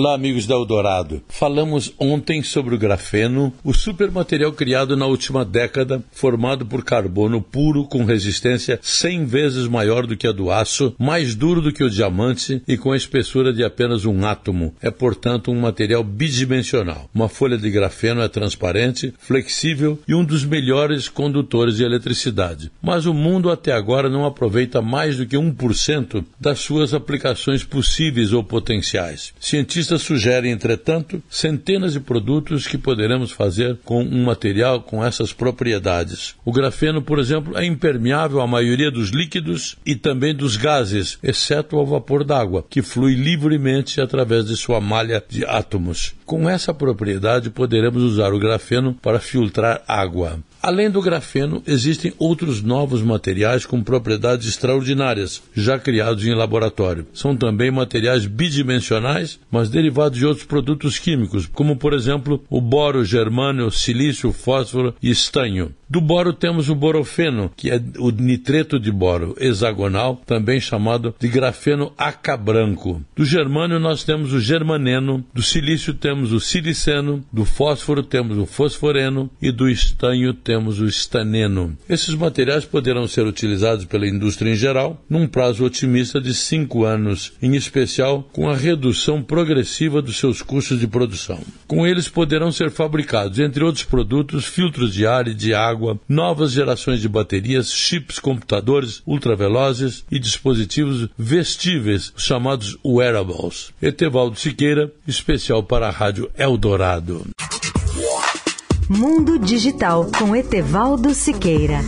Olá, amigos da Eldorado. Falamos ontem sobre o grafeno, o supermaterial criado na última década, formado por carbono puro com resistência 100 vezes maior do que a do aço, mais duro do que o diamante e com a espessura de apenas um átomo. É, portanto, um material bidimensional. Uma folha de grafeno é transparente, flexível e um dos melhores condutores de eletricidade. Mas o mundo até agora não aproveita mais do que 1% das suas aplicações possíveis ou potenciais. Cientistas Cientistas sugerem, entretanto, centenas de produtos que poderemos fazer com um material com essas propriedades. O grafeno, por exemplo, é impermeável à maioria dos líquidos e também dos gases, exceto ao vapor d'água, que flui livremente através de sua malha de átomos. Com essa propriedade, poderemos usar o grafeno para filtrar água. Além do grafeno, existem outros novos materiais com propriedades extraordinárias, já criados em laboratório. São também materiais bidimensionais, mas derivados de outros produtos químicos, como por exemplo o boro, germânio, silício, fósforo e estanho. Do boro temos o borofeno, que é o nitreto de boro hexagonal, também chamado de grafeno aca branco. Do germânio nós temos o germaneno, do silício temos o siliceno, do fósforo temos o fosforeno e do estanho temos o estaneno. Esses materiais poderão ser utilizados pela indústria em geral num prazo otimista de cinco anos, em especial com a redução progressiva dos seus custos de produção. Com eles poderão ser fabricados, entre outros produtos, filtros de ar e de água água, novas gerações de baterias, chips, computadores ultravelozes e dispositivos vestíveis, chamados wearables. Etevaldo Siqueira, especial para a Rádio Eldorado. Mundo Digital com Etevaldo Siqueira.